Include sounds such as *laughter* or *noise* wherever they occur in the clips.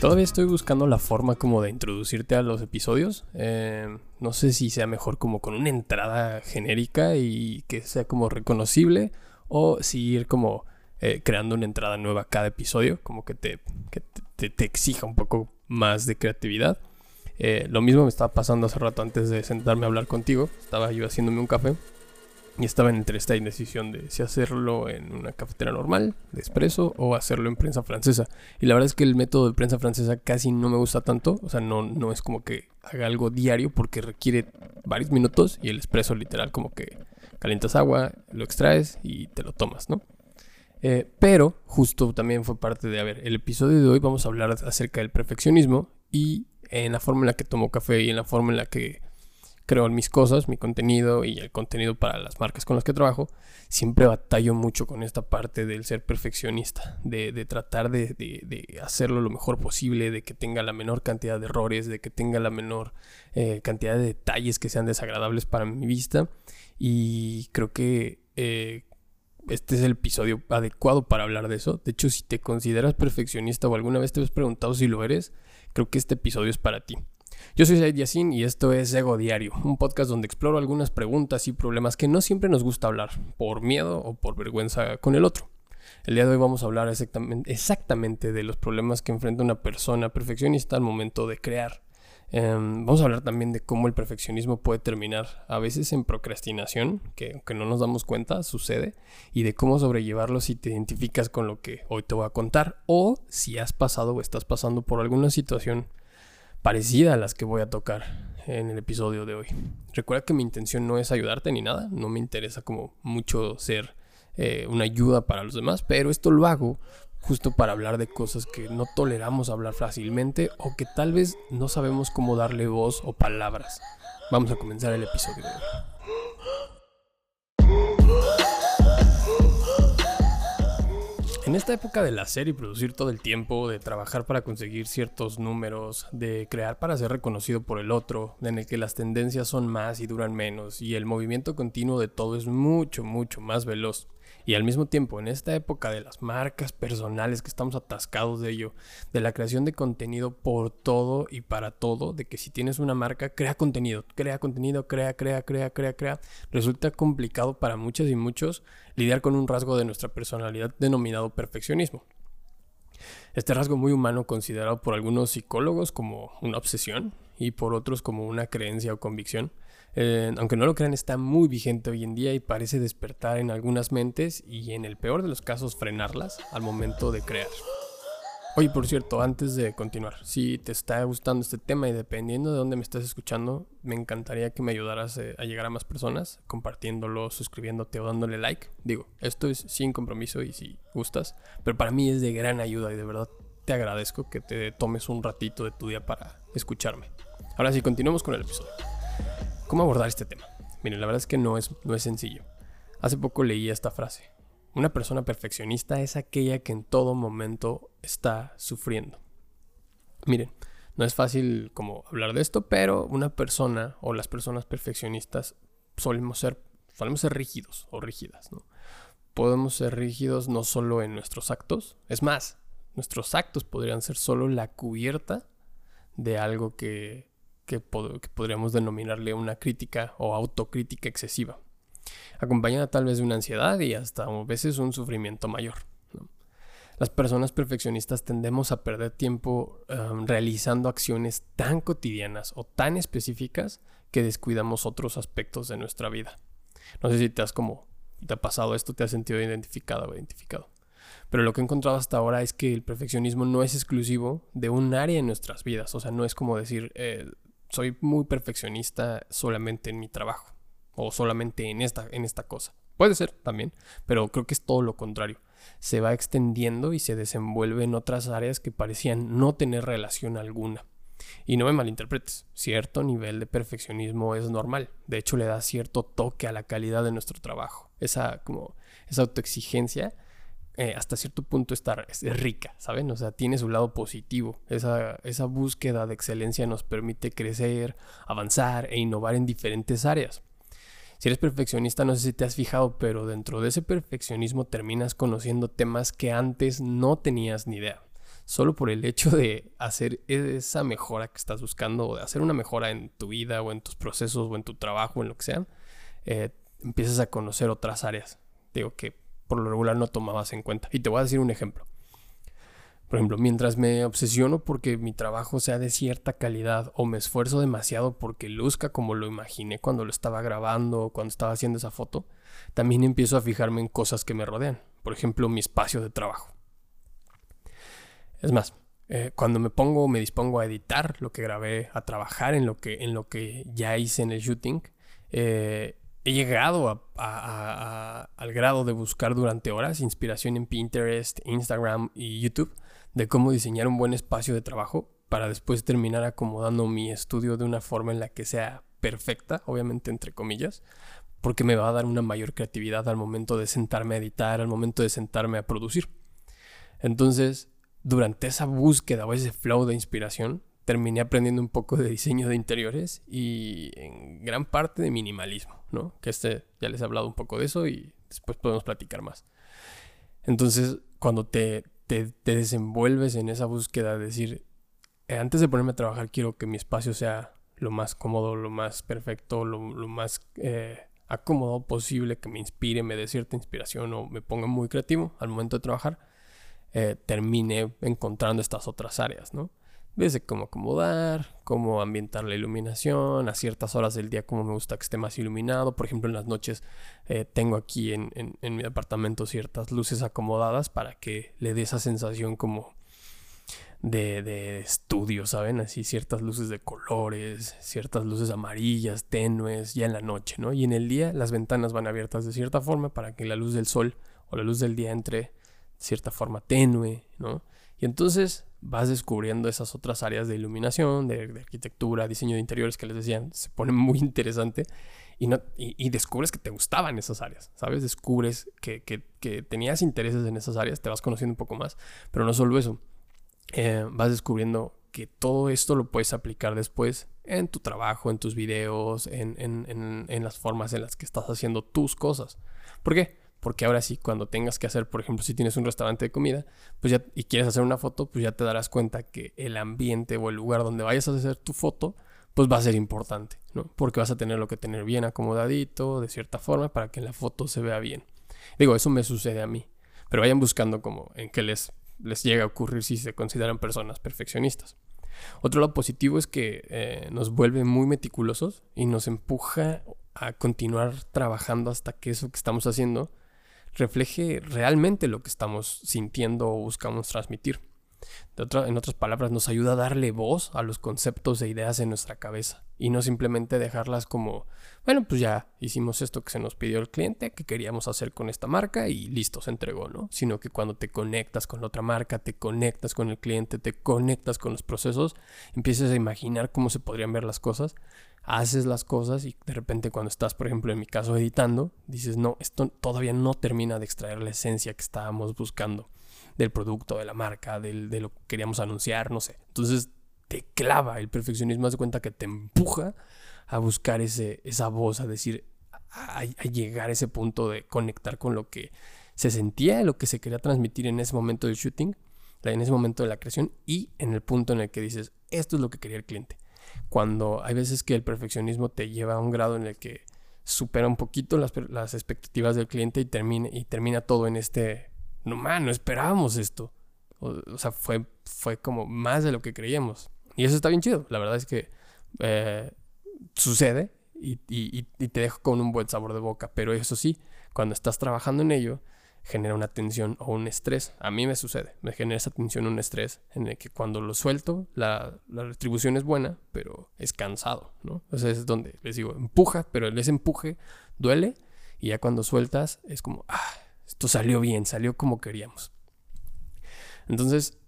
Todavía estoy buscando la forma como de introducirte a los episodios. Eh, no sé si sea mejor como con una entrada genérica y que sea como reconocible o si ir como eh, creando una entrada nueva cada episodio, como que te, te, exija un poco más de creatividad. Eh, lo mismo me estaba pasando hace rato antes de sentarme a hablar contigo. Estaba yo haciéndome un café y estaba entre esta indecisión de si hacerlo en una cafetera normal, de espresso, o hacerlo en prensa francesa. Y la verdad es que el método de prensa francesa casi no me gusta tanto. O sea, no, no es como que haga algo diario porque requiere varios minutos y el espresso literal como que calientas agua, lo extraes y te lo tomas, ¿no? Eh, pero justo también fue parte de, a ver, el episodio de hoy vamos a hablar acerca del perfeccionismo y en la forma en la que tomo café y en la forma en la que creo mis cosas, mi contenido y el contenido para las marcas con las que trabajo, siempre batallo mucho con esta parte del ser perfeccionista, de, tratar de, hacerlo lo mejor posible, de que tenga la menor cantidad de errores, de que tenga la menor eh, cantidad de detalles que sean desagradables para mi vista. Y creo que eh, este es el episodio adecuado para hablar de eso. De hecho, si te consideras perfeccionista o alguna vez te has preguntado si lo eres, creo que este episodio es para ti. Yo soy Said Yassin y esto es Ego Diario, un podcast donde exploro algunas preguntas y problemas que no siempre nos gusta hablar, por miedo o por vergüenza con el otro. El día de hoy vamos a hablar exactamente, de los problemas que enfrenta una persona perfeccionista al momento de crear. Em, vamos a hablar también de cómo el perfeccionismo puede terminar a veces en procrastinación, que aunque no nos damos cuenta, sucede, y de cómo sobrellevarlo si te identificas con lo que hoy te voy a contar, o si has pasado o estás pasando por alguna situación parecida a las que voy a tocar en el episodio de hoy. Recuerda que mi intención no es ayudarte ni nada, no me interesa como mucho ser eh, una ayuda para los demás, pero esto lo hago justo para hablar de cosas que no toleramos hablar fácilmente o que tal vez no sabemos cómo darle voz o palabras. Vamos a comenzar el episodio de. En esta época del hacer y producir todo el tiempo, de trabajar para conseguir ciertos números, de crear para ser reconocido por el otro, en el que las tendencias son más y duran menos, y el movimiento continuo de todo es mucho, mucho más veloz. Y al mismo tiempo, en esta época de las marcas personales que estamos atascados de ello, de la creación de contenido por todo y para todo, de que si tienes una marca, crea contenido, crea contenido, crea, crea, crea, crea, crea, resulta complicado para muchas y muchos lidiar con un rasgo de nuestra personalidad denominado perfeccionismo. Este rasgo muy humano considerado por algunos psicólogos como una obsesión y por otros como una creencia o convicción, eh, aunque no lo crean, está muy vigente hoy en día y parece despertar en algunas mentes y en el peor de los casos frenarlas al momento de crear. Oye, por cierto, antes de continuar, si te está gustando este tema y dependiendo de dónde me estás escuchando, me encantaría que me ayudaras eh, a llegar a más personas, compartiéndolo, suscribiéndote o dándole like. Digo, esto es sin compromiso y si gustas, pero para mí es de gran ayuda y de verdad te agradezco que te tomes un ratito de tu día para escucharme. Ahora sí, continuamos con el episodio. ¿Cómo abordar este tema? Miren, la verdad es que no es, no es sencillo. Hace poco leí esta frase. Una persona perfeccionista es aquella que en todo momento está sufriendo. Miren, no es fácil como hablar de esto, pero una persona o las personas perfeccionistas solemos ser, solemos ser rígidos o rígidas, ¿no? Podemos ser rígidos no solo en nuestros actos, es más, nuestros actos podrían ser solo la cubierta de algo que que, podríamos denominarle una crítica o autocrítica excesiva, acompañada tal vez de una ansiedad y hasta a veces un sufrimiento mayor. Las personas perfeccionistas tendemos a perder tiempo em, realizando acciones tan cotidianas o tan específicas que descuidamos otros aspectos de nuestra vida. No sé si te has como te ha pasado esto, te has sentido identificado o identificado. Pero lo que he encontrado hasta ahora es que el perfeccionismo no es exclusivo de un área en nuestras vidas. O sea, no es como decir, eh, soy muy perfeccionista solamente en mi trabajo o solamente en esta, en esta cosa. Puede ser también, pero creo que es todo lo contrario. Se va extendiendo y se desenvuelve en otras áreas que parecían no tener relación alguna. Y no me malinterpretes, cierto nivel de perfeccionismo es normal. De hecho, le da cierto toque a la calidad de nuestro trabajo. Esa, como, esa autoexigencia eh, hasta cierto punto está, es rica, ¿saben? O sea, tiene su lado positivo. Esa, esa búsqueda de excelencia nos permite crecer, avanzar e innovar en diferentes áreas. Si eres perfeccionista, no sé si te has fijado, pero dentro de ese perfeccionismo terminas conociendo temas que antes no tenías ni idea. Solo por el hecho de hacer esa mejora que estás buscando, o de hacer una mejora en tu vida, o en tus procesos, o en tu trabajo, en lo que sea, eh, empiezas a conocer otras áreas. Digo que por lo regular no tomabas en cuenta. Y te voy a decir un ejemplo. Por ejemplo, mientras me obsesiono porque mi trabajo sea de cierta calidad o me esfuerzo demasiado porque luzca como lo imaginé cuando lo estaba grabando o cuando estaba haciendo esa foto, también empiezo a fijarme en cosas que me rodean. Por ejemplo, mi espacio de trabajo. Es más, eh, cuando me pongo, me dispongo a editar lo que grabé, a trabajar en lo que, en lo que ya hice en el shooting, eh, he llegado al grado de buscar durante horas inspiración en Pinterest, Instagram y YouTube de cómo diseñar un buen espacio de trabajo para después terminar acomodando mi estudio de una forma en la que sea perfecta, obviamente entre comillas, porque me va a dar una mayor creatividad al momento de sentarme a editar, al momento de sentarme a producir. Entonces, durante esa búsqueda o ese flow de inspiración, terminé aprendiendo un poco de diseño de interiores y en gran parte de minimalismo, ¿no? Que este ya les he hablado un poco de eso y después podemos platicar más. Entonces, cuando te, te, desenvuelves en esa búsqueda de decir, eh, antes de ponerme a trabajar quiero que mi espacio sea lo más cómodo, lo más perfecto, lo, más eh, acomodado posible, que me inspire, me dé cierta inspiración o me ponga muy creativo al momento de trabajar, eh, encontrando estas otras áreas, ¿no? Desde cómo acomodar, cómo ambientar la iluminación, a ciertas horas del día cómo me gusta que esté más iluminado. Por ejemplo, en las noches eh, tengo aquí en, mi apartamento ciertas luces acomodadas para que le dé esa sensación como de, de, estudio, ¿saben? Así ciertas luces de colores, ciertas luces amarillas, tenues, ya en la noche, ¿no? Y en el día las ventanas van abiertas de cierta forma para que la luz del sol o la luz del día entre de cierta forma tenue, ¿no? Y entonces vas descubriendo esas otras áreas de iluminación, de, arquitectura, diseño de interiores que les decían, se pone muy *laughs* interesante y, no, y, descubres que te gustaban esas áreas, ¿sabes? Descubres que, tenías intereses en esas áreas, te vas conociendo un poco más, pero no solo eso, eh, vas descubriendo que todo esto lo puedes aplicar después en tu trabajo, en tus videos, en, en las formas en las que estás haciendo tus cosas. ¿Por qué? Porque ahora sí, cuando tengas que hacer, por ejemplo, si tienes un restaurante de comida, pues ya y quieres hacer una foto, pues ya te darás cuenta que el ambiente o el lugar donde vayas a hacer tu foto, pues va a ser importante, ¿no? Porque vas a tenerlo que tener bien acomodadito, de cierta forma, para que la foto se vea bien. Digo, eso me sucede a mí. Pero vayan buscando como en qué les, les llega a ocurrir si se consideran personas perfeccionistas. Otro lado positivo es que eh, nos vuelve muy meticulosos y nos empuja a continuar trabajando hasta que eso que estamos haciendo refleje realmente lo que estamos sintiendo o buscamos transmitir. En otras palabras, nos ayuda a darle voz a los conceptos e ideas en nuestra cabeza y no simplemente dejarlas como, bueno, pues ya hicimos esto que se nos pidió el cliente, que queríamos hacer con esta marca y listo, se entregó, ¿no? Sino que cuando te conectas con la otra marca, te conectas con el cliente, te conectas con los procesos, empiezas a imaginar cómo se podrían ver las cosas haces las cosas y de repente cuando estás, por ejemplo, en mi caso editando, dices, no, esto todavía no termina de extraer la esencia que estábamos buscando del producto, de la marca, de lo que queríamos anunciar, no sé. Entonces te clava el perfeccionismo, haz de cuenta que te empuja a buscar ese, esa voz, a decir, a, llegar a ese punto de conectar con lo que se sentía, lo que se quería transmitir en ese momento del shooting, en ese momento de la creación y en el punto en el que dices, esto es lo que quería el cliente cuando hay veces que el perfeccionismo te lleva a un grado en el que supera un poquito las, las expectativas del cliente y termina, y termina todo en este, no man, no esperábamos esto. O, sea, fue, fue como más de lo que creíamos. Y eso está bien chido. La verdad es que eh, sucede y, y, te deja con un buen sabor de boca. Pero eso sí, cuando estás trabajando en ello, genera una tensión o un estrés. A mí me sucede, me genera esa tensión o un estrés en el que cuando lo suelto, la, la retribución es buena, pero es cansado, ¿no? Entonces es donde les digo, empuja, pero ese empuje duele y ya cuando sueltas es como, ah, esto salió bien, salió como queríamos. Entonces,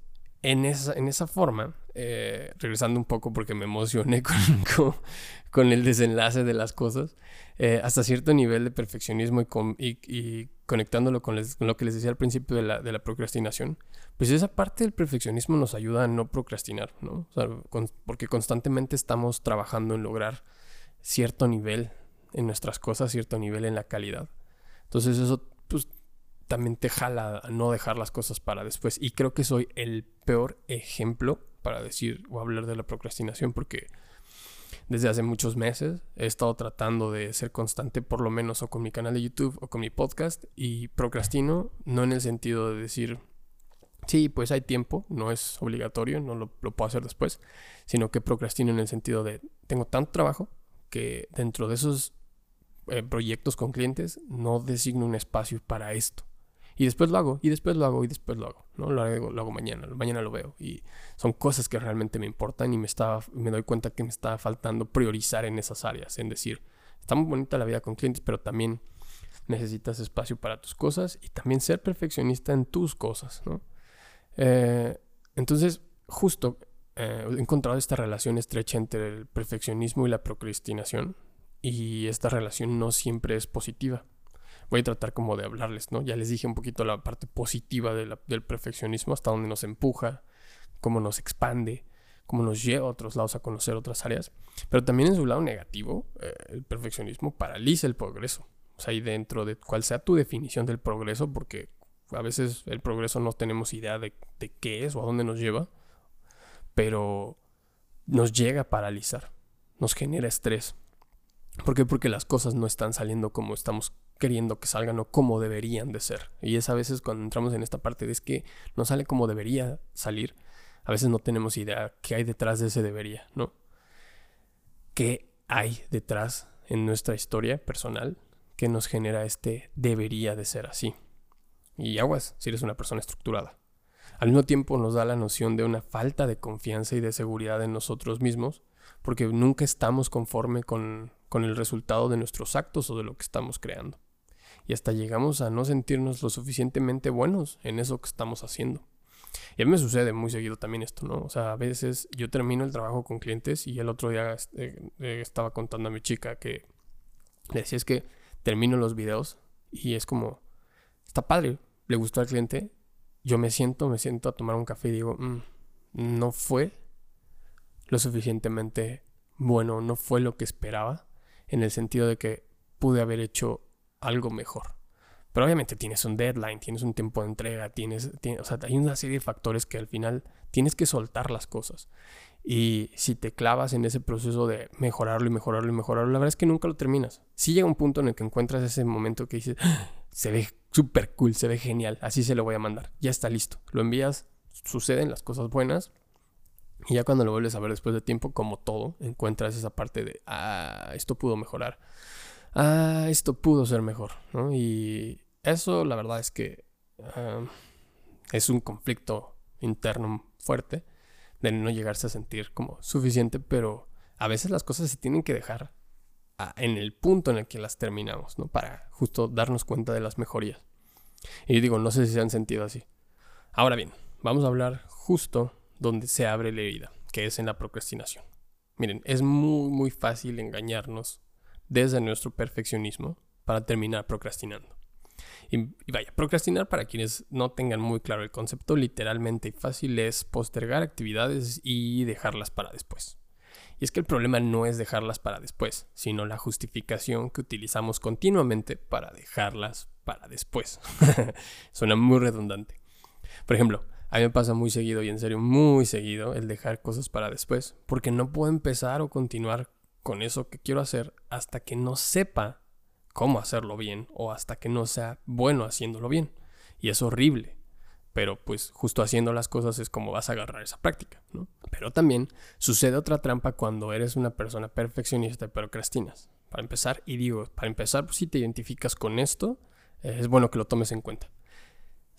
en esa, en esa forma, eh, regresando un poco porque me emocioné *laughs* con, con, el desenlace de las cosas, eh, hasta cierto nivel de perfeccionismo y, y conectándolo con, lo que les decía al principio de la, de la, procrastinación, pues esa parte del perfeccionismo nos ayuda a no procrastinar, ¿no? porque constantemente estamos trabajando en lograr cierto nivel en nuestras cosas, cierto nivel en la calidad. Entonces eso pues también te jala a no dejar las cosas para después. Y creo que soy el peor ejemplo para decir o hablar de la procrastinación porque desde hace muchos meses he estado tratando de ser constante por lo menos o con mi canal de YouTube o con mi podcast y procrastino no en el sentido de decir sí pues hay tiempo no es obligatorio no lo, puedo hacer después sino que procrastino en el sentido de tengo tanto trabajo que dentro de esos eh, proyectos con clientes no designo un espacio para esto y después lo hago, y después lo hago, y después lo hago. ¿no? Lo hago, lo hago mañana, mañana lo veo. Y son cosas que realmente me importan y me, estaba, me doy cuenta que me está faltando priorizar en esas áreas. En decir, está muy bonita la vida con clientes, pero también necesitas espacio para tus cosas y también ser perfeccionista en tus cosas. ¿no? Eh, entonces, justo eh, he encontrado esta relación estrecha entre el perfeccionismo y la procrastinación. Y esta relación no siempre es positiva voy a tratar como de hablarles, ¿no? Ya les dije un poquito la parte positiva del perfeccionismo, hasta dónde nos empuja, cómo nos expande, cómo nos lleva a otros lados a conocer otras áreas. Pero también en su lado negativo, eh, el perfeccionismo paraliza el progreso. O sea, ahí dentro de cuál sea tu definición del progreso, porque a veces el progreso no tenemos idea de, de qué es o a dónde nos lleva, pero nos llega a paralizar, nos genera estrés. ¿Por qué? Porque las cosas no están saliendo como estamos queriendo que salgan o como deberían de ser. Y es a veces cuando entramos en esta parte de es que no sale como debería salir, a veces no tenemos idea qué hay detrás de ese debería, ¿no? ¿Qué hay detrás en nuestra historia personal que nos genera este debería de ser así? Y aguas, si eres una persona estructurada. Al mismo tiempo nos da la noción de una falta de confianza y de seguridad en nosotros mismos, porque nunca estamos conforme con, con el resultado de nuestros actos o de lo que estamos creando y hasta llegamos a no sentirnos lo suficientemente buenos en eso que estamos haciendo. Y a mí me sucede muy seguido también esto, ¿no? O sea, a veces yo termino el trabajo con clientes y el otro día este, eh, estaba contando a mi chica que decía es que termino los videos y es como, está padre, le gustó al cliente, yo me siento, me siento a tomar un café y digo, mm, no fue lo suficientemente bueno, no fue lo que esperaba, en el sentido de que pude haber hecho algo mejor. Pero obviamente tienes un deadline, tienes un tiempo de entrega, tienes, o sea, hay una serie de factores que al final tienes que soltar las cosas. Y si te clavas en ese proceso de mejorarlo y mejorarlo y mejorarlo, la verdad es que nunca lo terminas. Si llega un punto en el que encuentras ese momento que dices, ah, se ve súper cool, se ve genial, así se lo voy a mandar, ya está listo. Lo envías, suceden las cosas buenas. Y ya cuando lo vuelves a ver después de tiempo, como todo, encuentras esa parte de, ah, esto pudo mejorar ah, esto pudo ser mejor, ¿no? Y eso la verdad es que es un conflicto interno fuerte de no llegarse a sentir como suficiente, pero a veces las cosas se tienen que dejar en el punto en el que las terminamos, ¿no? Para justo darnos cuenta de las mejorías. Y digo, no sé si se han sentido así. Ahora bien, vamos a hablar justo donde se abre la herida, que es en la procrastinación. Miren, es muy, muy fácil engañarnos desde nuestro perfeccionismo para terminar procrastinando. Y, vaya, procrastinar para quienes no tengan muy claro el concepto, literalmente y fácil es postergar actividades y dejarlas para después. Y es que el problema no es dejarlas para después, sino la justificación que utilizamos continuamente para dejarlas para después. *laughs* Suena muy redundante. Por ejemplo, a mí me pasa muy seguido y en serio muy seguido el dejar cosas para después, porque no puedo empezar o continuar con eso que quiero hacer hasta que no sepa cómo hacerlo bien o hasta que no sea bueno haciéndolo bien. Y es horrible. Pero pues justo haciendo las cosas es como vas a agarrar esa práctica, ¿no? Pero también sucede otra trampa cuando eres una persona perfeccionista y procrastinas. Para empezar, y digo, para empezar, pues si te identificas con esto, es bueno que lo tomes en cuenta.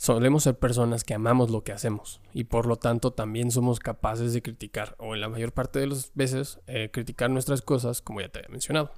Solemos ser personas que amamos lo que hacemos y por lo tanto también somos capaces de criticar o en la mayor parte de las veces eh, criticar nuestras cosas como ya te había mencionado.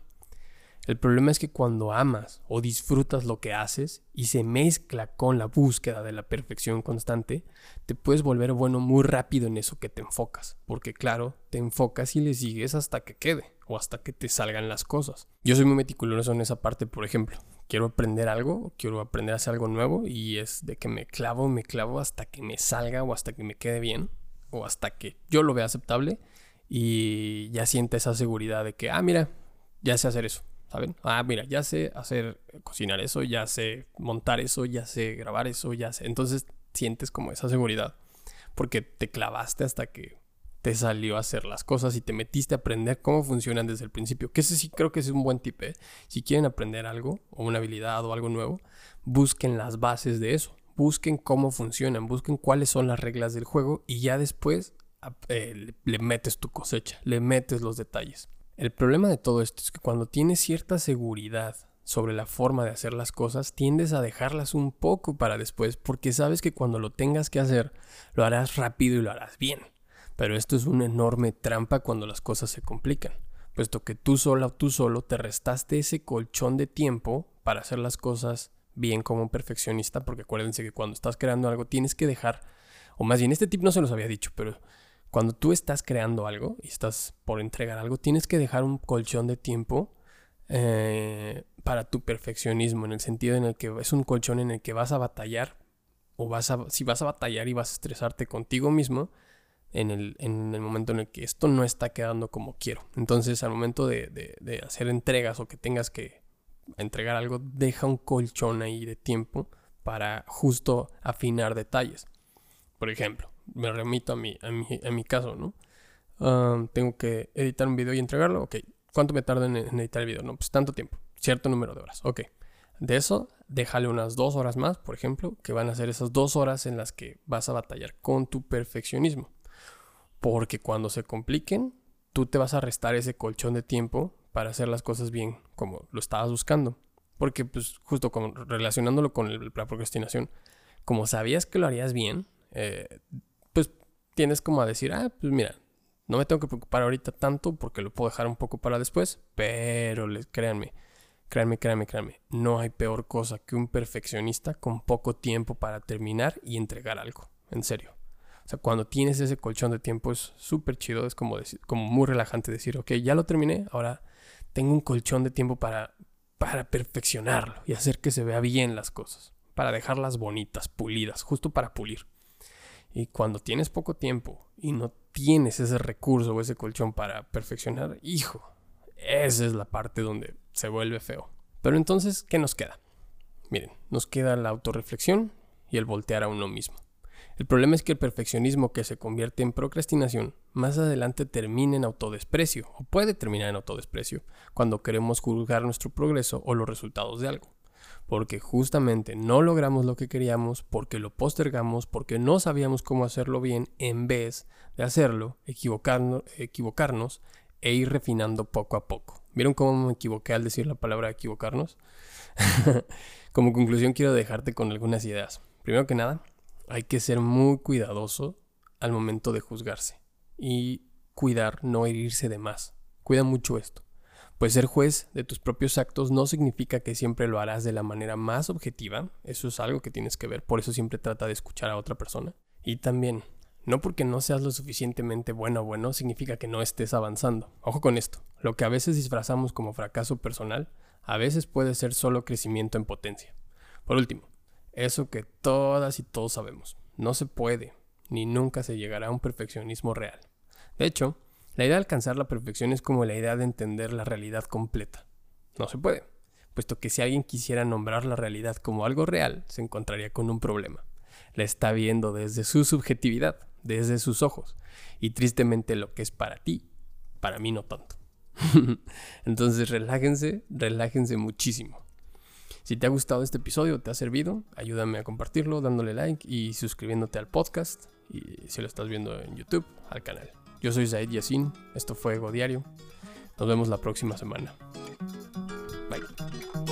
El problema es que cuando amas o disfrutas lo que haces y se mezcla con la búsqueda de la perfección constante, te puedes volver bueno muy rápido en eso que te enfocas, porque claro, te enfocas y le sigues hasta que quede o hasta que te salgan las cosas. Yo soy muy meticuloso en esa parte, por ejemplo quiero aprender algo, quiero aprender a hacer algo nuevo y es de que me clavo, me clavo hasta que me salga o hasta que me quede bien o hasta que yo lo vea aceptable y ya siente esa seguridad de que, ah, mira, ya sé hacer eso, ¿saben? Ah, mira, ya sé hacer, cocinar eso, ya sé montar eso, ya sé grabar eso, ya sé. Entonces sientes como esa seguridad porque te clavaste hasta que te salió a hacer las cosas y te metiste a aprender cómo funcionan desde el principio. Que ese sí creo que es un buen tip. ¿eh? Si quieren aprender algo o una habilidad o algo nuevo, busquen las bases de eso. Busquen cómo funcionan, busquen cuáles son las reglas del juego y ya después eh, le metes tu cosecha, le metes los detalles. El problema de todo esto es que cuando tienes cierta seguridad sobre la forma de hacer las cosas, tiendes a dejarlas un poco para después porque sabes que cuando lo tengas que hacer, lo harás rápido y lo harás bien. Pero esto es una enorme trampa cuando las cosas se complican, puesto que tú sola o tú solo te restaste ese colchón de tiempo para hacer las cosas bien como un perfeccionista, porque acuérdense que cuando estás creando algo tienes que dejar, o más bien este tip no se los había dicho, pero cuando tú estás creando algo y estás por entregar algo, tienes que dejar un colchón de tiempo eh, para tu perfeccionismo, en el sentido en el que es un colchón en el que vas a batallar, o vas a, si vas a batallar y vas a estresarte contigo mismo, en el, en el, momento en el que esto no está quedando como quiero. Entonces, al momento de, de, hacer entregas o que tengas que entregar algo, deja un colchón ahí de tiempo para justo afinar detalles. Por ejemplo, me remito a mi, a mi, a mi caso, ¿no? Ah, tengo que editar un video y entregarlo. Ok, ¿cuánto me tarda en, en editar el video? No, pues tanto tiempo, cierto número de horas. Ok, de eso, déjale unas dos horas más, por ejemplo, que van a ser esas dos horas en las que vas a batallar con tu perfeccionismo. Porque cuando se compliquen, tú te vas a restar ese colchón de tiempo para hacer las cosas bien como lo estabas buscando. Porque pues justo como relacionándolo con la procrastinación, como sabías que lo harías bien, eh, pues tienes como a decir, ah, pues mira, no me tengo que preocupar ahorita tanto porque lo puedo dejar un poco para después, pero les, créanme, créanme, créanme, créanme, no hay peor cosa que un perfeccionista con poco tiempo para terminar y entregar algo, en serio. O sea, cuando tienes ese colchón de tiempo es súper chido, es como, como muy relajante decir, ok, ya lo terminé, ahora tengo un colchón de tiempo para, para perfeccionarlo y hacer que se vea bien las cosas, para dejarlas bonitas, pulidas, justo para pulir. Y cuando tienes poco tiempo y no tienes ese recurso o ese colchón para perfeccionar, hijo, esa es la parte donde se vuelve feo. Pero entonces, ¿qué nos queda? Miren, nos queda la autorreflexión y el voltear a uno mismo. El problema es que el perfeccionismo que se convierte en procrastinación más adelante termina en autodesprecio o puede terminar en autodesprecio cuando queremos juzgar nuestro progreso o los resultados de algo. Porque justamente no logramos lo que queríamos, porque lo postergamos, porque no sabíamos cómo hacerlo bien en vez de hacerlo, equivocarnos, equivocarnos e ir refinando poco a poco. ¿Vieron cómo me equivoqué al decir la palabra equivocarnos? *laughs* Como conclusión quiero dejarte con algunas ideas. Primero que nada, hay que ser muy cuidadoso al momento de juzgarse y cuidar no herirse de más. Cuida mucho esto. Pues ser juez de tus propios actos no significa que siempre lo harás de la manera más objetiva, eso es algo que tienes que ver, por eso siempre trata de escuchar a otra persona. Y también, no porque no seas lo suficientemente bueno o bueno significa que no estés avanzando. Ojo con esto, lo que a veces disfrazamos como fracaso personal, a veces puede ser solo crecimiento en potencia. Por último, eso que todas y todos sabemos. No se puede, ni nunca se llegará a un perfeccionismo real. De hecho, la idea de alcanzar la perfección es como la idea de entender la realidad completa. No se puede, puesto que si alguien quisiera nombrar la realidad como algo real, se encontraría con un problema. La está viendo desde su subjetividad, desde sus ojos, y tristemente lo que es para ti, para mí no tanto. *laughs* Entonces relájense, relájense muchísimo. Si te ha gustado este episodio, te ha servido, ayúdame a compartirlo dándole like y suscribiéndote al podcast. Y si lo estás viendo en YouTube, al canal. Yo soy Zaid Yassin, esto fue Ego Diario. Nos vemos la próxima semana. Bye.